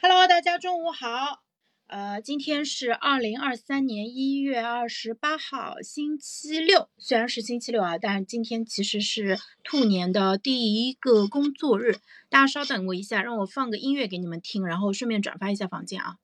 Hello，大家中午好。呃，今天是二零二三年一月二十八号，星期六。虽然是星期六啊，但是今天其实是兔年的第一个工作日。大家稍等我一下，让我放个音乐给你们听，然后顺便转发一下房间啊。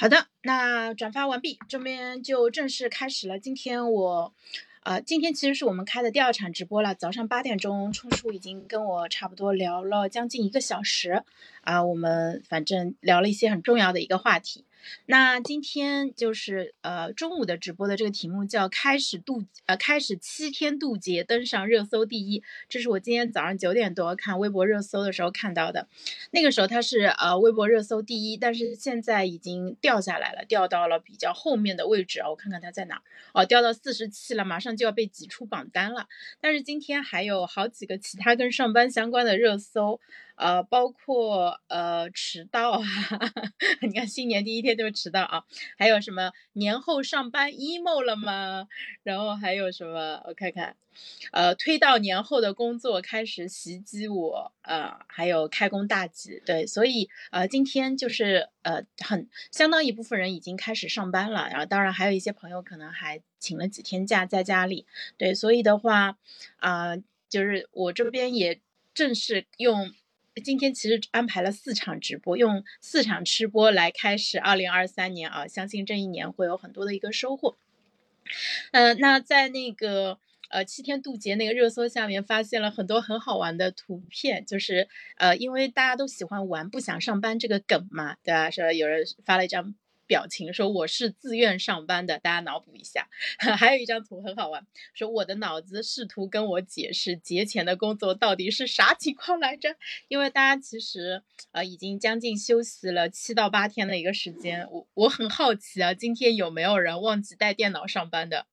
好的，那转发完毕，这边就正式开始了。今天我，呃，今天其实是我们开的第二场直播了。早上八点钟，冲叔已经跟我差不多聊了将近一个小时，啊，我们反正聊了一些很重要的一个话题。那今天就是呃中午的直播的这个题目叫开始渡呃开始七天渡劫登上热搜第一，这是我今天早上九点多看微博热搜的时候看到的，那个时候它是呃微博热搜第一，但是现在已经掉下来了，掉到了比较后面的位置啊，我看看它在哪哦，掉到四十七了，马上就要被挤出榜单了。但是今天还有好几个其他跟上班相关的热搜。呃，包括呃迟到啊，你看新年第一天就迟到啊，还有什么年后上班 emo 了吗？然后还有什么？我看看，呃，推到年后的工作开始袭击我，呃，还有开工大吉，对，所以呃今天就是呃很相当一部分人已经开始上班了，然后当然还有一些朋友可能还请了几天假在家里，对，所以的话啊，就是我这边也正式用。今天其实安排了四场直播，用四场吃播来开始二零二三年啊，相信这一年会有很多的一个收获。嗯，那在那个呃七天渡劫那个热搜下面，发现了很多很好玩的图片，就是呃因为大家都喜欢玩不想上班这个梗嘛，对吧？说有人发了一张。表情说我是自愿上班的，大家脑补一下。还有一张图很好玩，说我的脑子试图跟我解释节前的工作到底是啥情况来着。因为大家其实呃已经将近休息了七到八天的一个时间，我我很好奇啊，今天有没有人忘记带电脑上班的？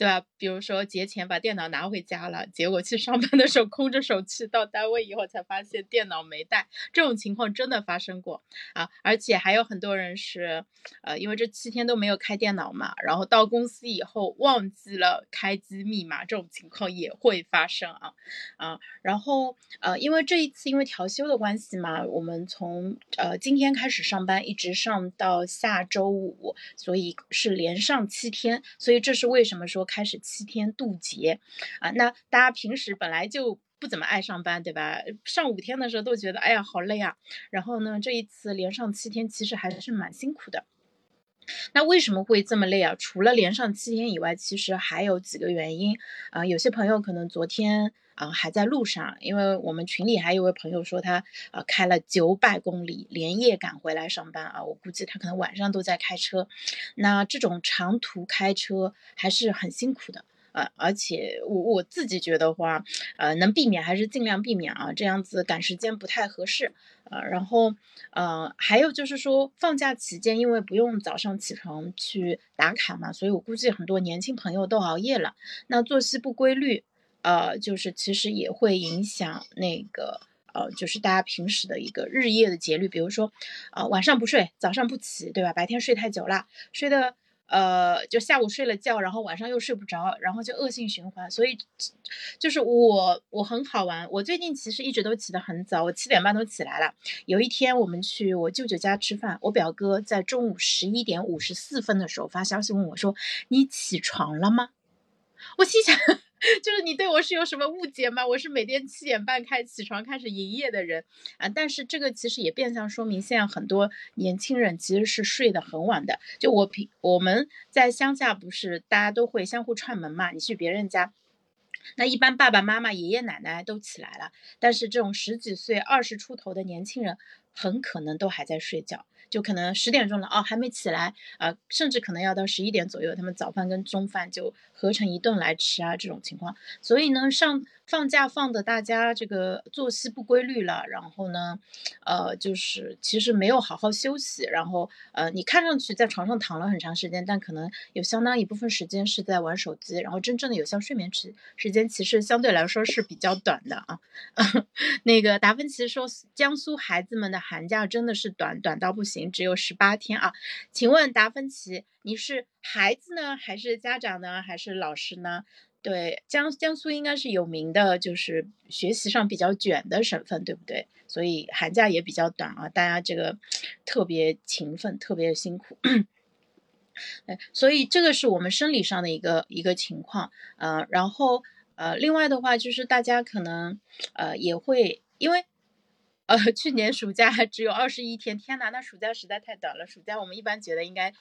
对吧？比如说节前把电脑拿回家了，结果去上班的时候空着手去，到单位以后才发现电脑没带，这种情况真的发生过啊！而且还有很多人是，呃，因为这七天都没有开电脑嘛，然后到公司以后忘记了开机密码，这种情况也会发生啊啊！然后呃，因为这一次因为调休的关系嘛，我们从呃今天开始上班，一直上到下周五，所以是连上七天，所以这是为什么说。开始七天渡劫，啊，那大家平时本来就不怎么爱上班，对吧？上五天的时候都觉得，哎呀，好累啊。然后呢，这一次连上七天，其实还是蛮辛苦的。那为什么会这么累啊？除了连上七天以外，其实还有几个原因啊。有些朋友可能昨天。啊，还在路上，因为我们群里还有位朋友说他啊开了九百公里，连夜赶回来上班啊，我估计他可能晚上都在开车。那这种长途开车还是很辛苦的啊，而且我我自己觉得话，呃，能避免还是尽量避免啊，这样子赶时间不太合适啊。然后，呃，还有就是说放假期间，因为不用早上起床去打卡嘛，所以我估计很多年轻朋友都熬夜了，那作息不规律。呃，就是其实也会影响那个呃，就是大家平时的一个日夜的节律，比如说，呃，晚上不睡，早上不起，对吧？白天睡太久了，睡的呃，就下午睡了觉，然后晚上又睡不着，然后就恶性循环。所以，就是我我很好玩，我最近其实一直都起得很早，我七点半都起来了。有一天我们去我舅舅家吃饭，我表哥在中午十一点五十四分的时候发消息问我说：“你起床了吗？”我心想。就是你对我是有什么误解吗？我是每天七点半开起床开始营业的人啊，但是这个其实也变相说明现在很多年轻人其实是睡得很晚的。就我平我们在乡下不是大家都会相互串门嘛？你去别人家，那一般爸爸妈妈爷爷奶奶都起来了，但是这种十几岁二十出头的年轻人很可能都还在睡觉。就可能十点钟了哦，还没起来啊，甚至可能要到十一点左右，他们早饭跟中饭就合成一顿来吃啊，这种情况。所以呢，上放假放的大家这个作息不规律了，然后呢，呃，就是其实没有好好休息，然后呃，你看上去在床上躺了很长时间，但可能有相当一部分时间是在玩手机，然后真正的有效睡眠时时间其实相对来说是比较短的啊。那个达芬奇说，江苏孩子们的寒假真的是短短到不行，只有十八天啊。请问达芬奇，你是孩子呢，还是家长呢，还是老师呢？对，江江苏应该是有名的，就是学习上比较卷的省份，对不对？所以寒假也比较短啊，大家这个特别勤奋，特别辛苦。哎，所以这个是我们生理上的一个一个情况，呃，然后呃，另外的话就是大家可能呃也会因为呃去年暑假 只有二十一天，天呐，那暑假实在太短了。暑假我们一般觉得应该。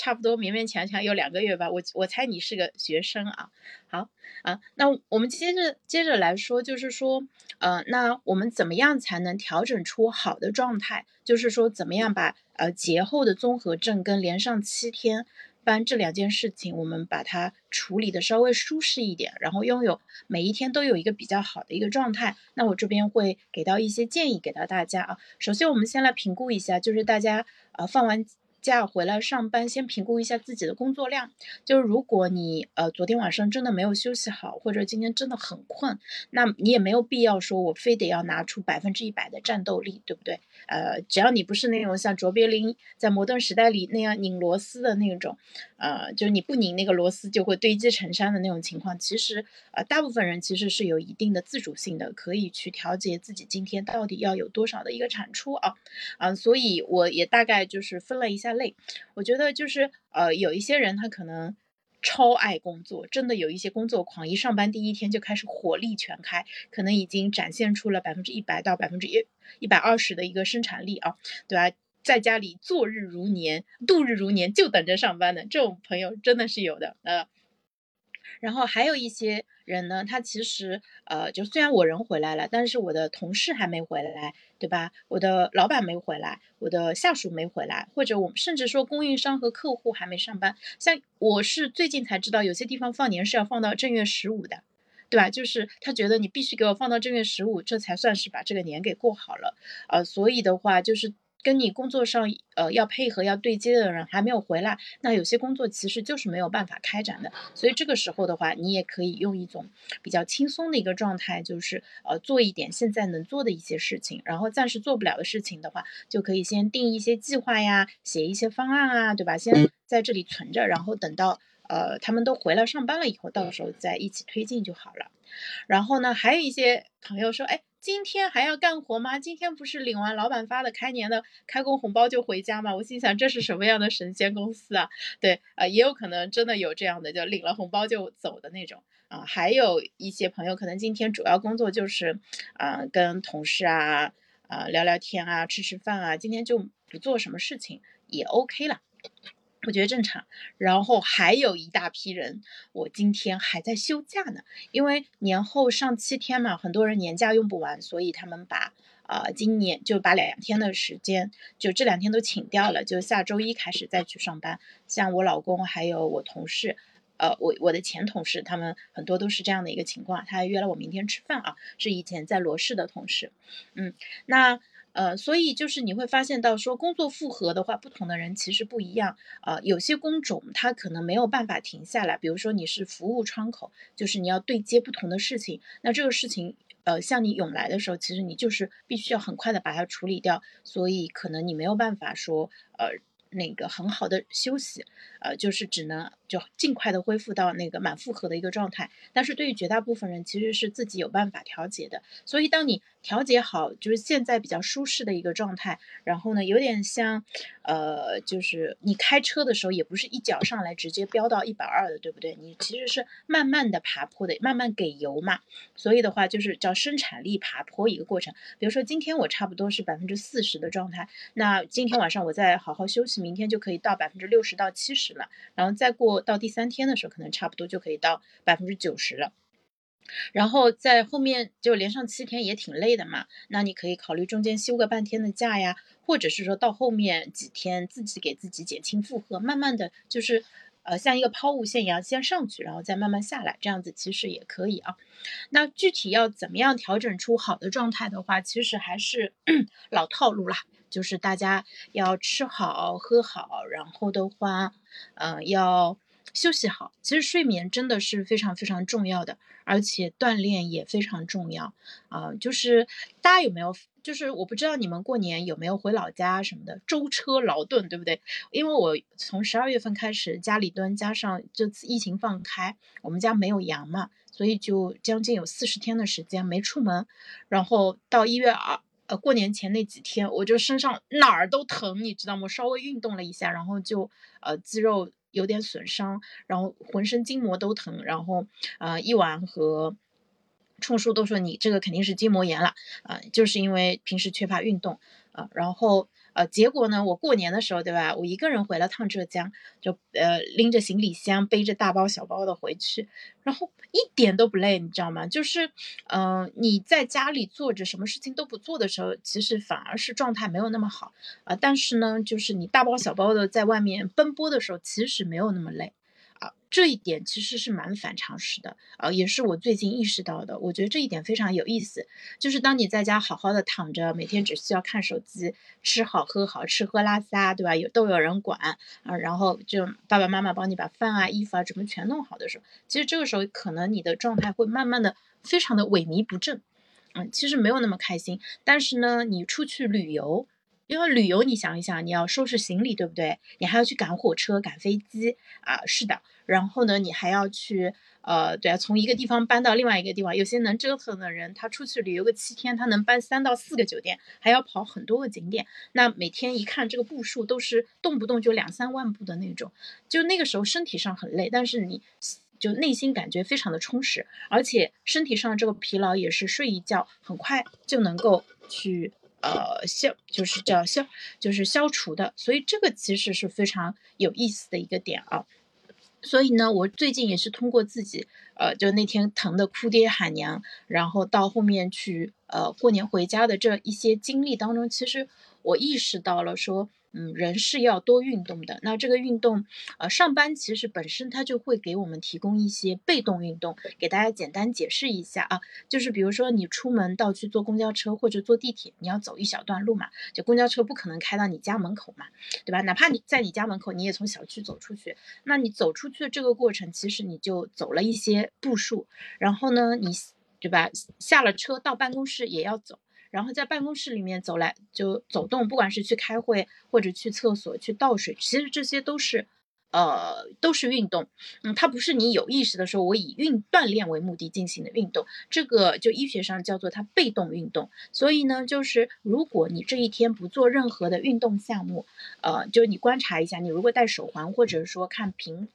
差不多勉勉强强有两个月吧，我我猜你是个学生啊。好啊，那我们接着接着来说，就是说，呃，那我们怎么样才能调整出好的状态？就是说，怎么样把呃节后的综合症跟连上七天班这两件事情，我们把它处理的稍微舒适一点，然后拥有每一天都有一个比较好的一个状态。那我这边会给到一些建议给到大家啊。首先，我们先来评估一下，就是大家呃放完。假回来上班，先评估一下自己的工作量。就是如果你呃昨天晚上真的没有休息好，或者今天真的很困，那你也没有必要说我非得要拿出百分之一百的战斗力，对不对？呃，只要你不是那种像卓别林在《摩登时代》里那样拧螺丝的那种，呃，就是你不拧那个螺丝就会堆积成山的那种情况，其实呃大部分人其实是有一定的自主性的，可以去调节自己今天到底要有多少的一个产出啊啊，所以我也大概就是分了一下。类，我觉得就是呃，有一些人他可能超爱工作，真的有一些工作狂，一上班第一天就开始火力全开，可能已经展现出了百分之一百到百分之一一百二十的一个生产力啊，对吧？在家里坐日如年，度日如年，就等着上班的这种朋友真的是有的，呃。然后还有一些人呢，他其实呃，就虽然我人回来了，但是我的同事还没回来，对吧？我的老板没回来，我的下属没回来，或者我甚至说供应商和客户还没上班。像我是最近才知道，有些地方放年是要放到正月十五的，对吧？就是他觉得你必须给我放到正月十五，这才算是把这个年给过好了。呃，所以的话就是。跟你工作上呃要配合要对接的人还没有回来，那有些工作其实就是没有办法开展的。所以这个时候的话，你也可以用一种比较轻松的一个状态，就是呃做一点现在能做的一些事情，然后暂时做不了的事情的话，就可以先定一些计划呀，写一些方案啊，对吧？先在这里存着，然后等到呃他们都回来上班了以后，到时候再一起推进就好了。然后呢，还有一些朋友说，哎。今天还要干活吗？今天不是领完老板发的开年的开工红包就回家吗？我心想这是什么样的神仙公司啊？对，呃，也有可能真的有这样的，就领了红包就走的那种啊。还有一些朋友可能今天主要工作就是，啊，跟同事啊，啊聊聊天啊，吃吃饭啊，今天就不做什么事情也 OK 了。我觉得正常，然后还有一大批人，我今天还在休假呢，因为年后上七天嘛，很多人年假用不完，所以他们把啊今年就把两天的时间，就这两天都请掉了，就下周一开始再去上班。像我老公还有我同事，呃，我我的前同事，他们很多都是这样的一个情况。他还约了我明天吃饭啊，是以前在罗氏的同事，嗯，那。呃，所以就是你会发现到说工作复合的话，不同的人其实不一样。呃，有些工种它可能没有办法停下来，比如说你是服务窗口，就是你要对接不同的事情，那这个事情呃向你涌来的时候，其实你就是必须要很快的把它处理掉，所以可能你没有办法说呃。那个很好的休息，呃，就是只能就尽快的恢复到那个满负荷的一个状态。但是对于绝大部分人，其实是自己有办法调节的。所以当你调节好，就是现在比较舒适的一个状态，然后呢，有点像，呃，就是你开车的时候，也不是一脚上来直接飙到一百二的，对不对？你其实是慢慢的爬坡的，慢慢给油嘛。所以的话，就是叫生产力爬坡一个过程。比如说今天我差不多是百分之四十的状态，那今天晚上我再好好休息。明天就可以到百分之六十到七十了，然后再过到第三天的时候，可能差不多就可以到百分之九十了。然后在后面就连上七天也挺累的嘛，那你可以考虑中间休个半天的假呀，或者是说到后面几天自己给自己减轻负荷，慢慢的就是。呃像一个抛物线一样先上去，然后再慢慢下来，这样子其实也可以啊。那具体要怎么样调整出好的状态的话，其实还是老套路啦，就是大家要吃好喝好，然后的话，呃要。休息好，其实睡眠真的是非常非常重要的，而且锻炼也非常重要啊。就是大家有没有，就是我不知道你们过年有没有回老家什么的，舟车劳顿，对不对？因为我从十二月份开始家里蹲，加上这次疫情放开，我们家没有羊嘛，所以就将近有四十天的时间没出门，然后到一月二呃过年前那几天，我就身上哪儿都疼，你知道吗？稍微运动了一下，然后就呃肌肉。有点损伤，然后浑身筋膜都疼，然后呃，一丸和冲叔都说你这个肯定是筋膜炎了啊，就是因为平时缺乏运动啊，然后。呃，结果呢？我过年的时候，对吧？我一个人回了趟浙江，就呃拎着行李箱，背着大包小包的回去，然后一点都不累，你知道吗？就是，嗯，你在家里坐着，什么事情都不做的时候，其实反而是状态没有那么好啊。但是呢，就是你大包小包的在外面奔波的时候，其实没有那么累。这一点其实是蛮反常识的，啊，也是我最近意识到的。我觉得这一点非常有意思，就是当你在家好好的躺着，每天只需要看手机，吃好喝好，吃喝拉撒，对吧？有都有人管啊，然后就爸爸妈妈帮你把饭啊、衣服啊什么全弄好的时候，其实这个时候可能你的状态会慢慢的非常的萎靡不振，嗯，其实没有那么开心。但是呢，你出去旅游。因为旅游，你想一想，你要收拾行李，对不对？你还要去赶火车、赶飞机啊，是的。然后呢，你还要去，呃，对啊，从一个地方搬到另外一个地方。有些能折腾的人，他出去旅游个七天，他能搬三到四个酒店，还要跑很多个景点。那每天一看这个步数，都是动不动就两三万步的那种，就那个时候身体上很累，但是你就内心感觉非常的充实，而且身体上这个疲劳也是睡一觉很快就能够去。呃，消就是叫消，就是消除的，所以这个其实是非常有意思的一个点啊。所以呢，我最近也是通过自己，呃，就那天疼的哭爹喊娘，然后到后面去，呃，过年回家的这一些经历当中，其实我意识到了说。嗯，人是要多运动的。那这个运动，呃，上班其实本身它就会给我们提供一些被动运动。给大家简单解释一下啊，就是比如说你出门到去坐公交车或者坐地铁，你要走一小段路嘛，就公交车不可能开到你家门口嘛，对吧？哪怕你在你家门口，你也从小区走出去，那你走出去的这个过程，其实你就走了一些步数。然后呢，你对吧？下了车到办公室也要走。然后在办公室里面走来就走动，不管是去开会或者去厕所去倒水，其实这些都是，呃，都是运动。嗯，它不是你有意识的时候我以运锻炼为目的进行的运动，这个就医学上叫做它被动运动。所以呢，就是如果你这一天不做任何的运动项目，呃，就你观察一下，你如果戴手环或者说看苹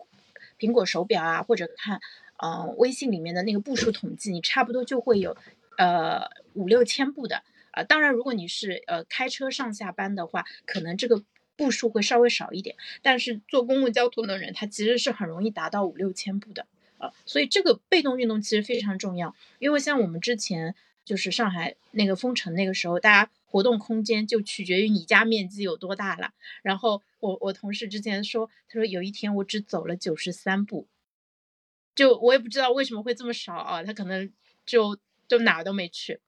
苹果手表啊，或者看呃微信里面的那个步数统计，你差不多就会有。呃，五六千步的啊，当然，如果你是呃开车上下班的话，可能这个步数会稍微少一点。但是坐公共交通的人，他其实是很容易达到五六千步的啊。所以这个被动运动其实非常重要，因为像我们之前就是上海那个封城那个时候，大家活动空间就取决于你家面积有多大了。然后我我同事之前说，他说有一天我只走了九十三步，就我也不知道为什么会这么少啊，他可能就。就哪儿都没去，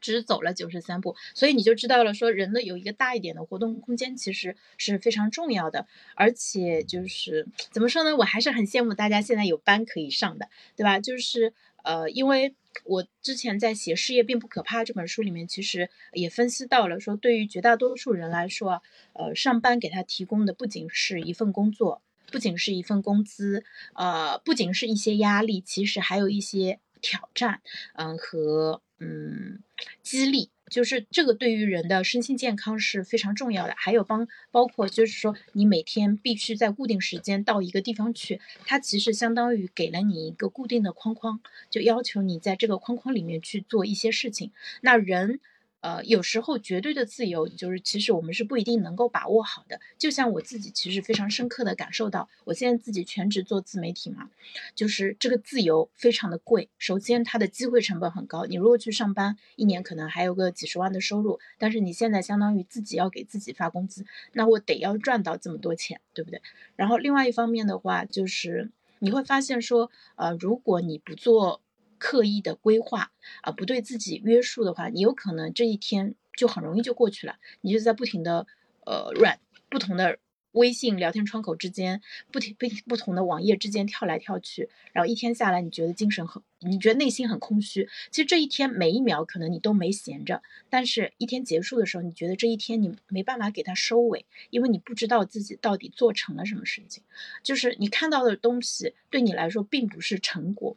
只走了九十三步，所以你就知道了，说人的有一个大一点的活动空间其实是非常重要的，而且就是怎么说呢，我还是很羡慕大家现在有班可以上的，对吧？就是呃，因为我之前在写《事业并不可怕》这本书里面，其实也分析到了，说对于绝大多数人来说，呃，上班给他提供的不仅是一份工作，不仅是一份工资，呃，不仅是一些压力，其实还有一些。挑战，嗯，和嗯激励，就是这个对于人的身心健康是非常重要的。还有帮包括就是说，你每天必须在固定时间到一个地方去，它其实相当于给了你一个固定的框框，就要求你在这个框框里面去做一些事情。那人呃，有时候绝对的自由，就是其实我们是不一定能够把握好的。就像我自己，其实非常深刻的感受到，我现在自己全职做自媒体嘛，就是这个自由非常的贵。首先，它的机会成本很高。你如果去上班，一年可能还有个几十万的收入，但是你现在相当于自己要给自己发工资，那我得要赚到这么多钱，对不对？然后另外一方面的话，就是你会发现说，呃，如果你不做。刻意的规划啊，不对自己约束的话，你有可能这一天就很容易就过去了。你就在不停的呃软不同的微信聊天窗口之间，不停不不同的网页之间跳来跳去，然后一天下来，你觉得精神很，你觉得内心很空虚。其实这一天每一秒可能你都没闲着，但是一天结束的时候，你觉得这一天你没办法给它收尾，因为你不知道自己到底做成了什么事情，就是你看到的东西对你来说并不是成果。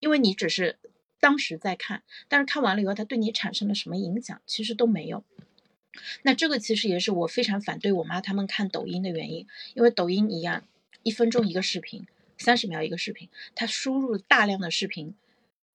因为你只是当时在看，但是看完了以后，它对你产生了什么影响，其实都没有。那这个其实也是我非常反对我妈他们看抖音的原因，因为抖音一样，一分钟一个视频，三十秒一个视频，它输入大量的视频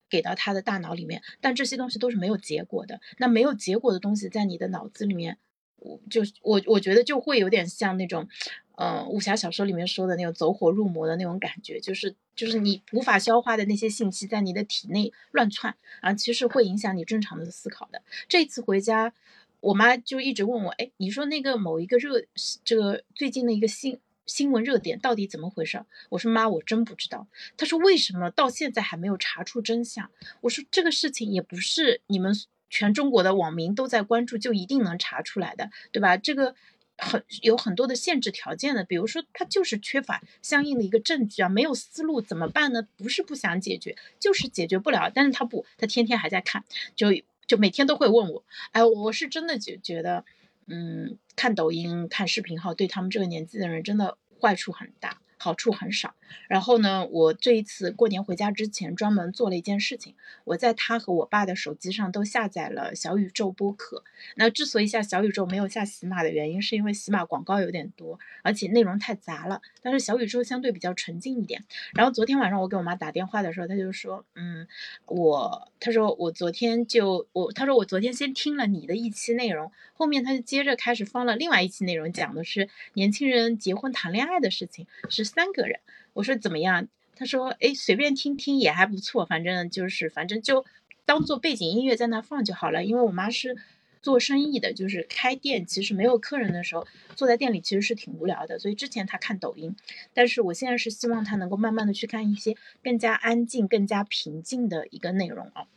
给到他的大脑里面，但这些东西都是没有结果的。那没有结果的东西在你的脑子里面，我就我我觉得就会有点像那种。呃，武侠小说里面说的那种走火入魔的那种感觉，就是就是你无法消化的那些信息在你的体内乱窜啊，其实会影响你正常的思考的。这次回家，我妈就一直问我，哎，你说那个某一个热，这个最近的一个新新闻热点到底怎么回事？我说妈，我真不知道。她说为什么到现在还没有查出真相？我说这个事情也不是你们全中国的网民都在关注就一定能查出来的，对吧？这个。很有很多的限制条件的，比如说他就是缺乏相应的一个证据啊，没有思路怎么办呢？不是不想解决，就是解决不了。但是他不，他天天还在看，就就每天都会问我，哎，我是真的觉觉得，嗯，看抖音、看视频号对他们这个年纪的人真的坏处很大。好处很少。然后呢，我这一次过年回家之前，专门做了一件事情。我在他和我爸的手机上都下载了小宇宙播客。那之所以下小宇宙没有下喜马的原因，是因为喜马广告有点多，而且内容太杂了。但是小宇宙相对比较纯净一点。然后昨天晚上我给我妈打电话的时候，她就说：“嗯，我，她说我昨天就我，她说我昨天先听了你的一期内容，后面她就接着开始放了另外一期内容，讲的是年轻人结婚谈恋爱的事情，是。”三个人，我说怎么样？他说，哎，随便听听也还不错，反正就是，反正就当做背景音乐在那放就好了。因为我妈是做生意的，就是开店，其实没有客人的时候，坐在店里其实是挺无聊的。所以之前她看抖音，但是我现在是希望她能够慢慢的去看一些更加安静、更加平静的一个内容啊。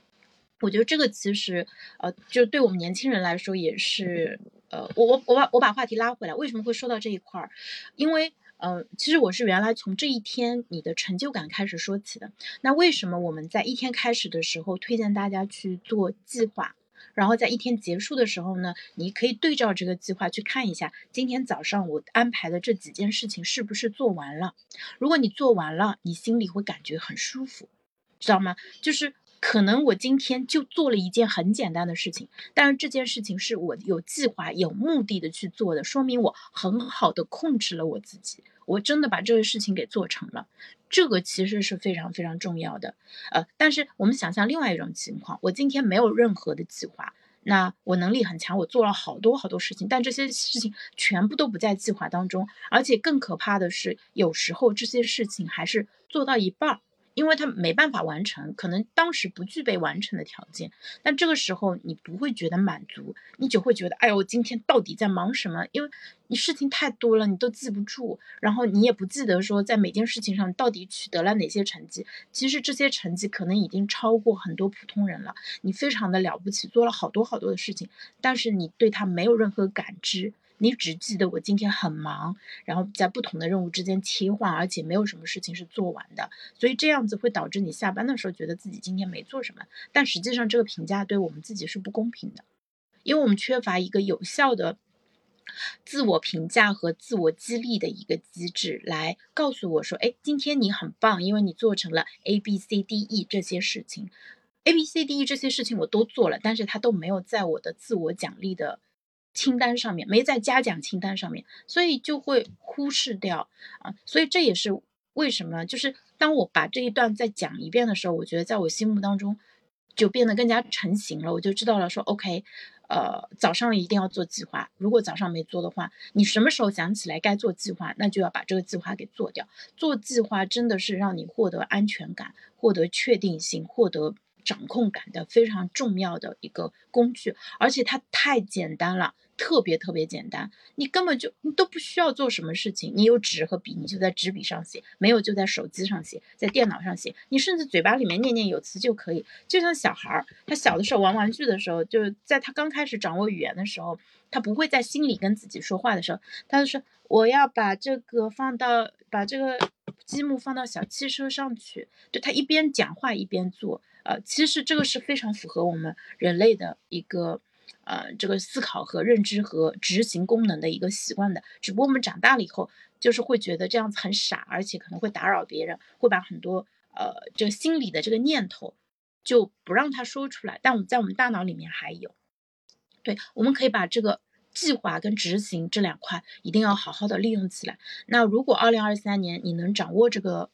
我觉得这个其实，呃，就对我们年轻人来说也是，呃，我我我把我把话题拉回来，为什么会说到这一块儿？因为。嗯，其实我是原来从这一天你的成就感开始说起的。那为什么我们在一天开始的时候推荐大家去做计划，然后在一天结束的时候呢，你可以对照这个计划去看一下，今天早上我安排的这几件事情是不是做完了？如果你做完了，你心里会感觉很舒服，知道吗？就是。可能我今天就做了一件很简单的事情，但是这件事情是我有计划、有目的的去做的，说明我很好的控制了我自己，我真的把这个事情给做成了，这个其实是非常非常重要的。呃，但是我们想象另外一种情况，我今天没有任何的计划，那我能力很强，我做了好多好多事情，但这些事情全部都不在计划当中，而且更可怕的是，有时候这些事情还是做到一半儿。因为他没办法完成，可能当时不具备完成的条件，但这个时候你不会觉得满足，你就会觉得，哎呦，我今天到底在忙什么？因为你事情太多了，你都记不住，然后你也不记得说在每件事情上到底取得了哪些成绩。其实这些成绩可能已经超过很多普通人了，你非常的了不起，做了好多好多的事情，但是你对他没有任何感知。你只记得我今天很忙，然后在不同的任务之间切换，而且没有什么事情是做完的，所以这样子会导致你下班的时候觉得自己今天没做什么。但实际上这个评价对我们自己是不公平的，因为我们缺乏一个有效的自我评价和自我激励的一个机制，来告诉我说，哎，今天你很棒，因为你做成了 A B C D E 这些事情，A B C D E 这些事情我都做了，但是它都没有在我的自我奖励的。清单上面没在嘉奖清单上面，所以就会忽视掉啊，所以这也是为什么，就是当我把这一段再讲一遍的时候，我觉得在我心目当中就变得更加成型了，我就知道了，说 OK，呃，早上一定要做计划。如果早上没做的话，你什么时候想起来该做计划，那就要把这个计划给做掉。做计划真的是让你获得安全感、获得确定性、获得掌控感的非常重要的一个工具，而且它太简单了。特别特别简单，你根本就你都不需要做什么事情，你有纸和笔，你就在纸笔上写；没有就在手机上写，在电脑上写。你甚至嘴巴里面念念有词就可以。就像小孩儿，他小的时候玩玩具的时候，就是在他刚开始掌握语言的时候，他不会在心里跟自己说话的时候，他就说我要把这个放到把这个积木放到小汽车上去。就他一边讲话一边做，呃，其实这个是非常符合我们人类的一个。呃，这个思考和认知和执行功能的一个习惯的，只不过我们长大了以后，就是会觉得这样子很傻，而且可能会打扰别人，会把很多呃这个心里的这个念头就不让他说出来。但我们在我们大脑里面还有，对，我们可以把这个计划跟执行这两块一定要好好的利用起来。那如果二零二三年你能掌握这个，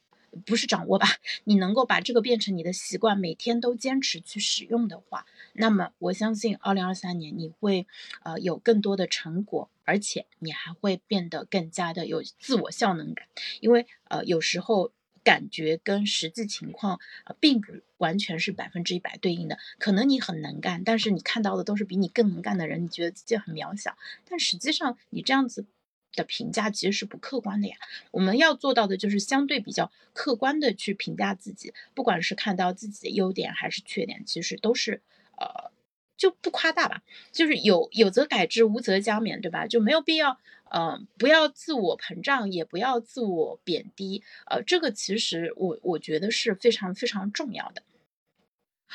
不是掌握吧，你能够把这个变成你的习惯，每天都坚持去使用的话。那么我相信，二零二三年你会，呃，有更多的成果，而且你还会变得更加的有自我效能感。因为，呃，有时候感觉跟实际情况，呃，并不完全是百分之一百对应的。可能你很能干，但是你看到的都是比你更能干的人，你觉得自己很渺小。但实际上，你这样子的评价其实是不客观的呀。我们要做到的就是相对比较客观的去评价自己，不管是看到自己的优点还是缺点，其实都是。呃，就不夸大吧，就是有有则改之，无则加勉，对吧？就没有必要，嗯，不要自我膨胀，也不要自我贬低，呃，这个其实我我觉得是非常非常重要的，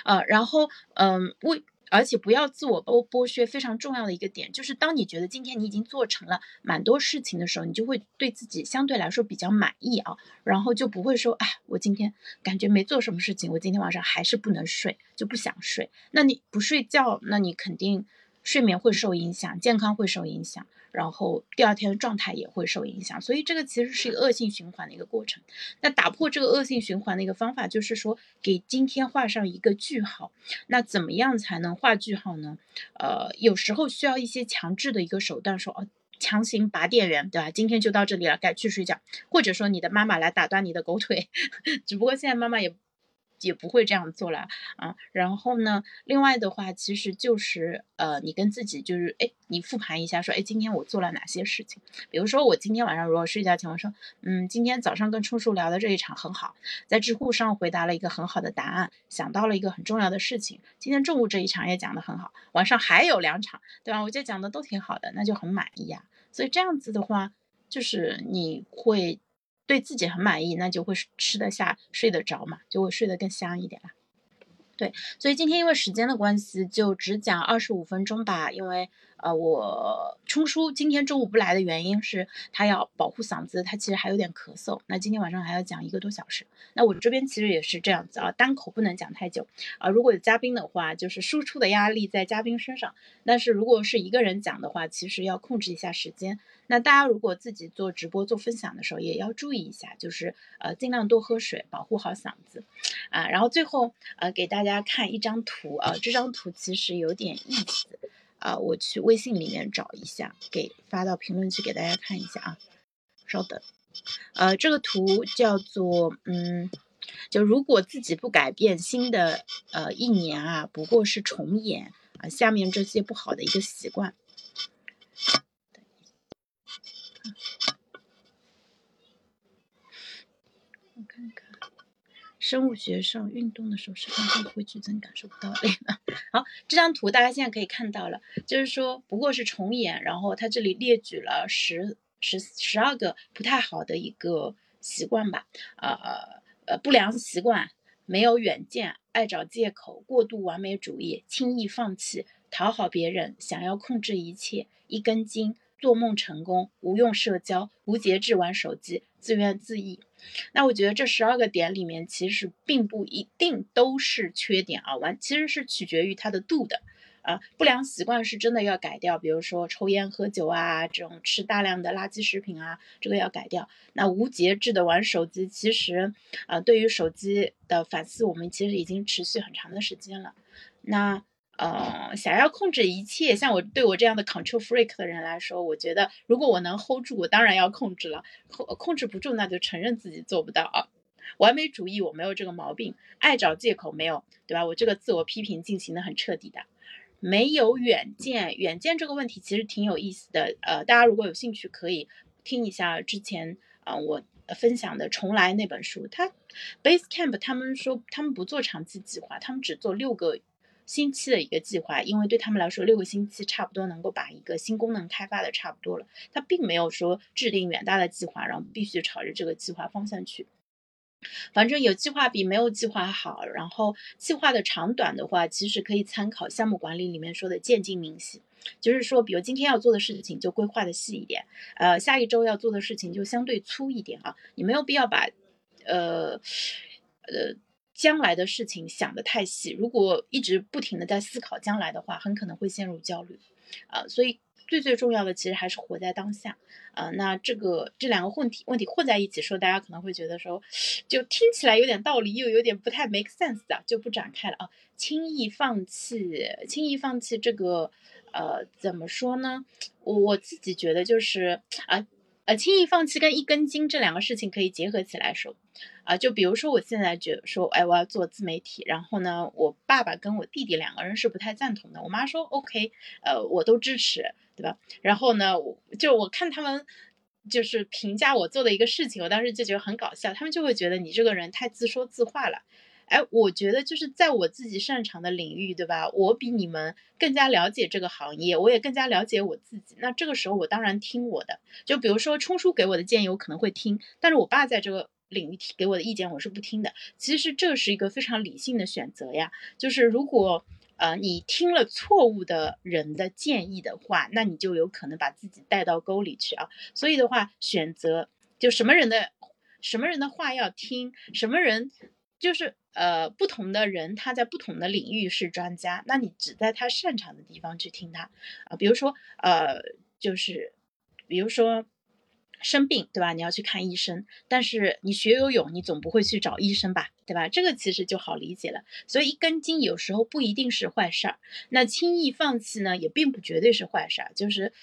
呃，然后，嗯，为。而且不要自我剥剥削，非常重要的一个点就是，当你觉得今天你已经做成了蛮多事情的时候，你就会对自己相对来说比较满意啊，然后就不会说，哎，我今天感觉没做什么事情，我今天晚上还是不能睡，就不想睡。那你不睡觉，那你肯定睡眠会受影响，健康会受影响。然后第二天的状态也会受影响，所以这个其实是一个恶性循环的一个过程。那打破这个恶性循环的一个方法，就是说给今天画上一个句号。那怎么样才能画句号呢？呃，有时候需要一些强制的一个手段，说哦，强行拔电源，对吧？今天就到这里了，该去睡觉。或者说你的妈妈来打断你的狗腿，只不过现在妈妈也。也不会这样做了啊，然后呢，另外的话，其实就是呃，你跟自己就是，哎，你复盘一下，说，哎，今天我做了哪些事情？比如说我今天晚上如果睡觉前，我说，嗯，今天早上跟冲叔聊的这一场很好，在知乎上回答了一个很好的答案，想到了一个很重要的事情。今天中午这一场也讲得很好，晚上还有两场，对吧？我觉得讲的都挺好的，那就很满意呀。所以这样子的话，就是你会。对自己很满意，那就会吃得下、睡得着嘛，就会睡得更香一点啦。对，所以今天因为时间的关系，就只讲二十五分钟吧，因为。呃，我冲叔今天中午不来的原因是他要保护嗓子，他其实还有点咳嗽。那今天晚上还要讲一个多小时，那我这边其实也是这样子啊，单口不能讲太久啊。如果有嘉宾的话，就是输出的压力在嘉宾身上；但是如果是一个人讲的话，其实要控制一下时间。那大家如果自己做直播做分享的时候，也要注意一下，就是呃尽量多喝水，保护好嗓子啊。然后最后呃给大家看一张图啊，这张图其实有点意思。啊，我去微信里面找一下，给发到评论区给大家看一下啊。稍等，呃，这个图叫做，嗯，就如果自己不改变，新的呃一年啊，不过是重演啊下面这些不好的一个习惯。我看看。生物学上，运动的时候肾上腺会剧增，感受不到累了。好，这张图大家现在可以看到了，就是说不过是重演，然后它这里列举了十十十二个不太好的一个习惯吧，呃呃不良习惯，没有远见，爱找借口，过度完美主义，轻易放弃，讨好别人，想要控制一切，一根筋，做梦成功，无用社交，无节制玩手机，自怨自艾。那我觉得这十二个点里面，其实并不一定都是缺点啊，完其实是取决于它的度的啊。不良习惯是真的要改掉，比如说抽烟喝酒啊，这种吃大量的垃圾食品啊，这个要改掉。那无节制的玩手机，其实啊，对于手机的反思，我们其实已经持续很长的时间了。那呃，想要控制一切，像我对我这样的 control freak 的人来说，我觉得如果我能 hold 住，我当然要控制了。控控制不住，那就承认自己做不到啊。完美主义我没有这个毛病，爱找借口没有，对吧？我这个自我批评进行的很彻底的。没有远见，远见这个问题其实挺有意思的。呃，大家如果有兴趣，可以听一下之前啊我分享的《重来》那本书。他 Base Camp 他们说他们不做长期计划，他们只做六个。星期的一个计划，因为对他们来说，六个星期差不多能够把一个新功能开发的差不多了。他并没有说制定远大的计划，然后必须朝着这个计划方向去。反正有计划比没有计划好。然后计划的长短的话，其实可以参考项目管理里面说的渐进明细，就是说，比如今天要做的事情就规划的细一点，呃，下一周要做的事情就相对粗一点啊。你没有必要把，呃，呃。将来的事情想得太细，如果一直不停的在思考将来的话，很可能会陷入焦虑，啊，所以最最重要的其实还是活在当下，啊，那这个这两个问题问题混在一起说，大家可能会觉得说，就听起来有点道理，又有点不太 make sense 的，就不展开了啊，轻易放弃，轻易放弃这个，呃，怎么说呢？我我自己觉得就是啊。呃轻易放弃跟一根筋这两个事情可以结合起来说，啊，就比如说我现在觉得说，哎，我要做自媒体，然后呢，我爸爸跟我弟弟两个人是不太赞同的，我妈说 OK，呃，我都支持，对吧？然后呢，就我看他们就是评价我做的一个事情，我当时就觉得很搞笑，他们就会觉得你这个人太自说自话了。哎，我觉得就是在我自己擅长的领域，对吧？我比你们更加了解这个行业，我也更加了解我自己。那这个时候，我当然听我的。就比如说，冲叔给我的建议，我可能会听；但是我爸在这个领域提给我的意见，我是不听的。其实这是一个非常理性的选择呀。就是如果呃你听了错误的人的建议的话，那你就有可能把自己带到沟里去啊。所以的话，选择就什么人的什么人的话要听，什么人就是。呃，不同的人他在不同的领域是专家，那你只在他擅长的地方去听他啊。比如说，呃，就是，比如说生病，对吧？你要去看医生，但是你学游泳，你总不会去找医生吧，对吧？这个其实就好理解了。所以一根筋有时候不一定是坏事儿，那轻易放弃呢，也并不绝对是坏事儿，就是。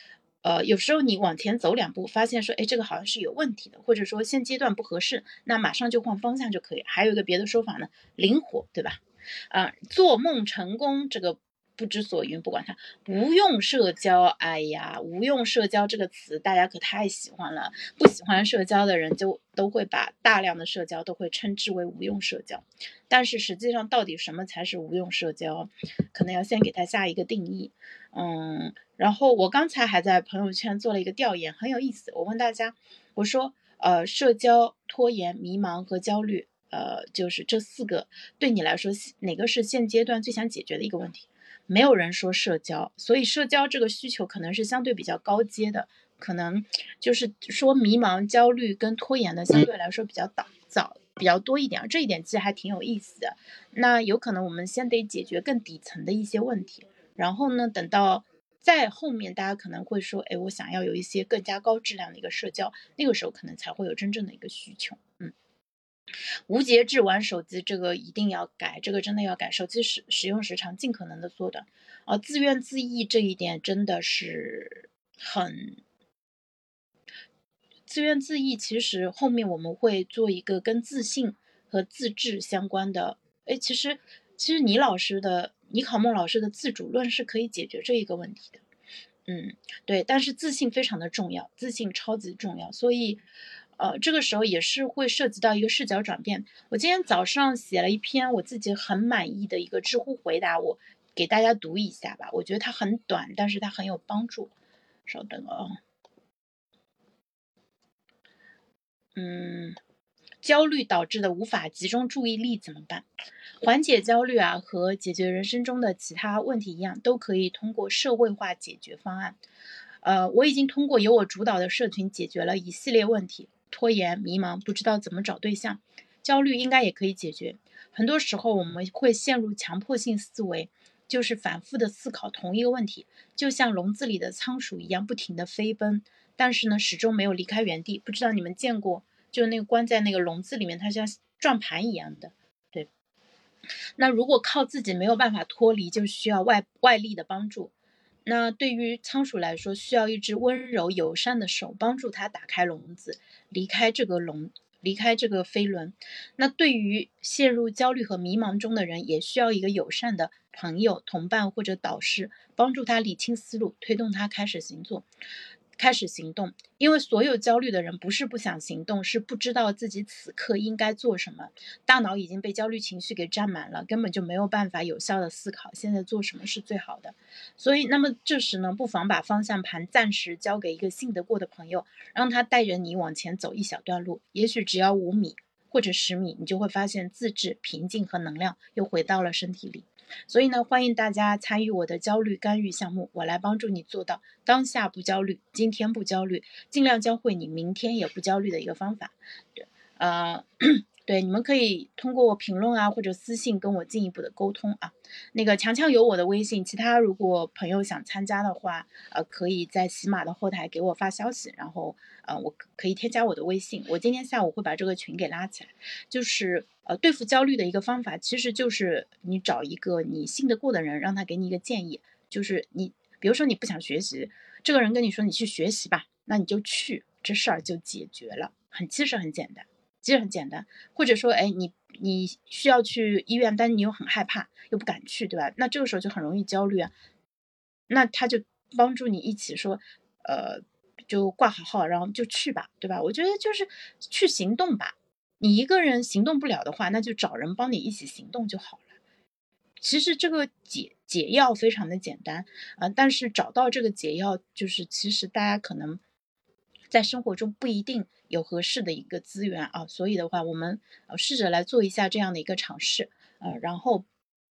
呃，有时候你往前走两步，发现说，哎，这个好像是有问题的，或者说现阶段不合适，那马上就换方向就可以。还有一个别的说法呢，灵活，对吧？啊，做梦成功这个。不知所云，不管它，无用社交。哎呀，无用社交这个词大家可太喜欢了。不喜欢社交的人就都会把大量的社交都会称之为无用社交。但是实际上，到底什么才是无用社交，可能要先给他下一个定义。嗯，然后我刚才还在朋友圈做了一个调研，很有意思。我问大家，我说，呃，社交、拖延、迷茫和焦虑，呃，就是这四个，对你来说哪个是现阶段最想解决的一个问题？没有人说社交，所以社交这个需求可能是相对比较高阶的，可能就是说迷茫、焦虑跟拖延的相对来说比较早早比较多一点，这一点其实还挺有意思的。那有可能我们先得解决更底层的一些问题，然后呢，等到再后面大家可能会说，哎，我想要有一些更加高质量的一个社交，那个时候可能才会有真正的一个需求，嗯。无节制玩手机，这个一定要改，这个真的要改。手机使使用时长尽可能的缩短，啊，自怨自艾这一点真的是很自怨自艾。其实后面我们会做一个跟自信和自制相关的。哎，其实其实倪老师的倪考梦老师的自主论是可以解决这一个问题的。嗯，对，但是自信非常的重要，自信超级重要，所以。呃，这个时候也是会涉及到一个视角转变。我今天早上写了一篇我自己很满意的一个知乎回答，我给大家读一下吧。我觉得它很短，但是它很有帮助。稍等啊，嗯，焦虑导致的无法集中注意力怎么办？缓解焦虑啊，和解决人生中的其他问题一样，都可以通过社会化解决方案。呃，我已经通过由我主导的社群解决了一系列问题。拖延、迷茫，不知道怎么找对象，焦虑应该也可以解决。很多时候我们会陷入强迫性思维，就是反复的思考同一个问题，就像笼子里的仓鼠一样，不停的飞奔，但是呢，始终没有离开原地。不知道你们见过，就那个关在那个笼子里面，它像转盘一样的，对。那如果靠自己没有办法脱离，就需要外外力的帮助。那对于仓鼠来说，需要一只温柔友善的手帮助它打开笼子，离开这个笼，离开这个飞轮。那对于陷入焦虑和迷茫中的人，也需要一个友善的朋友、同伴或者导师，帮助他理清思路，推动他开始行动。开始行动，因为所有焦虑的人不是不想行动，是不知道自己此刻应该做什么。大脑已经被焦虑情绪给占满了，根本就没有办法有效的思考现在做什么是最好的。所以，那么这时呢，不妨把方向盘暂时交给一个信得过的朋友，让他带着你往前走一小段路，也许只要五米或者十米，你就会发现自制、平静和能量又回到了身体里。所以呢，欢迎大家参与我的焦虑干预项目，我来帮助你做到当下不焦虑，今天不焦虑，尽量教会你明天也不焦虑的一个方法。对，呃。对，你们可以通过评论啊或者私信跟我进一步的沟通啊。那个强强有我的微信，其他如果朋友想参加的话，呃，可以在喜马的后台给我发消息，然后呃，我可以添加我的微信。我今天下午会把这个群给拉起来。就是呃，对付焦虑的一个方法，其实就是你找一个你信得过的人，让他给你一个建议。就是你，比如说你不想学习，这个人跟你说你去学习吧，那你就去，这事儿就解决了，很其实很简单。其实很简单，或者说，哎，你你需要去医院，但你又很害怕，又不敢去，对吧？那这个时候就很容易焦虑啊。那他就帮助你一起说，呃，就挂好号，然后就去吧，对吧？我觉得就是去行动吧。你一个人行动不了的话，那就找人帮你一起行动就好了。其实这个解解药非常的简单啊，但是找到这个解药，就是其实大家可能。在生活中不一定有合适的一个资源啊，所以的话，我们呃试着来做一下这样的一个尝试，呃，然后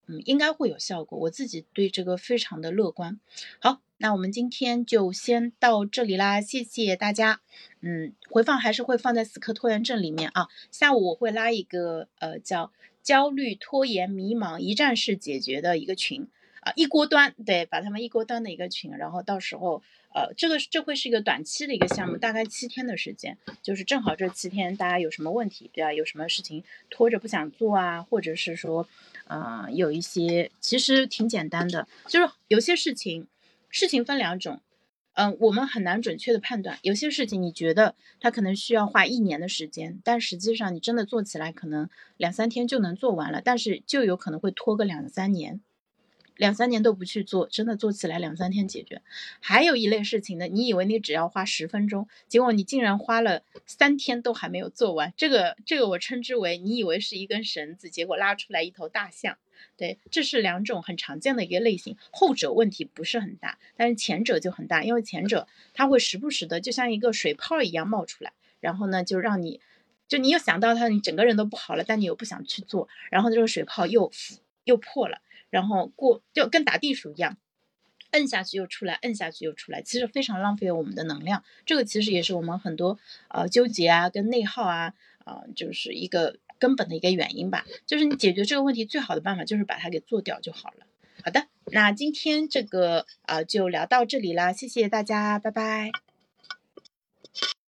嗯应该会有效果，我自己对这个非常的乐观。好，那我们今天就先到这里啦，谢谢大家。嗯，回放还是会放在死磕拖延症里面啊，下午我会拉一个呃叫焦虑、拖延、迷茫一站式解决的一个群啊，一锅端，对，把他们一锅端的一个群，然后到时候。呃，这个这会是一个短期的一个项目，大概七天的时间，就是正好这七天大家有什么问题，对吧？有什么事情拖着不想做啊，或者是说，呃，有一些其实挺简单的，就是有些事情，事情分两种，嗯，我们很难准确的判断，有些事情你觉得它可能需要花一年的时间，但实际上你真的做起来可能两三天就能做完了，但是就有可能会拖个两三年。两三年都不去做，真的做起来两三天解决。还有一类事情呢，你以为你只要花十分钟，结果你竟然花了三天都还没有做完。这个这个我称之为你以为是一根绳子，结果拉出来一头大象。对，这是两种很常见的一个类型。后者问题不是很大，但是前者就很大，因为前者它会时不时的就像一个水泡一样冒出来，然后呢就让你，就你又想到它，你整个人都不好了，但你又不想去做，然后这个水泡又又破了。然后过就跟打地鼠一样，摁下去又出来，摁下去又出来，其实非常浪费我们的能量。这个其实也是我们很多呃纠结啊、跟内耗啊啊，就是一个根本的一个原因吧。就是你解决这个问题最好的办法就是把它给做掉就好了。好的，那今天这个啊就聊到这里啦，谢谢大家，拜拜。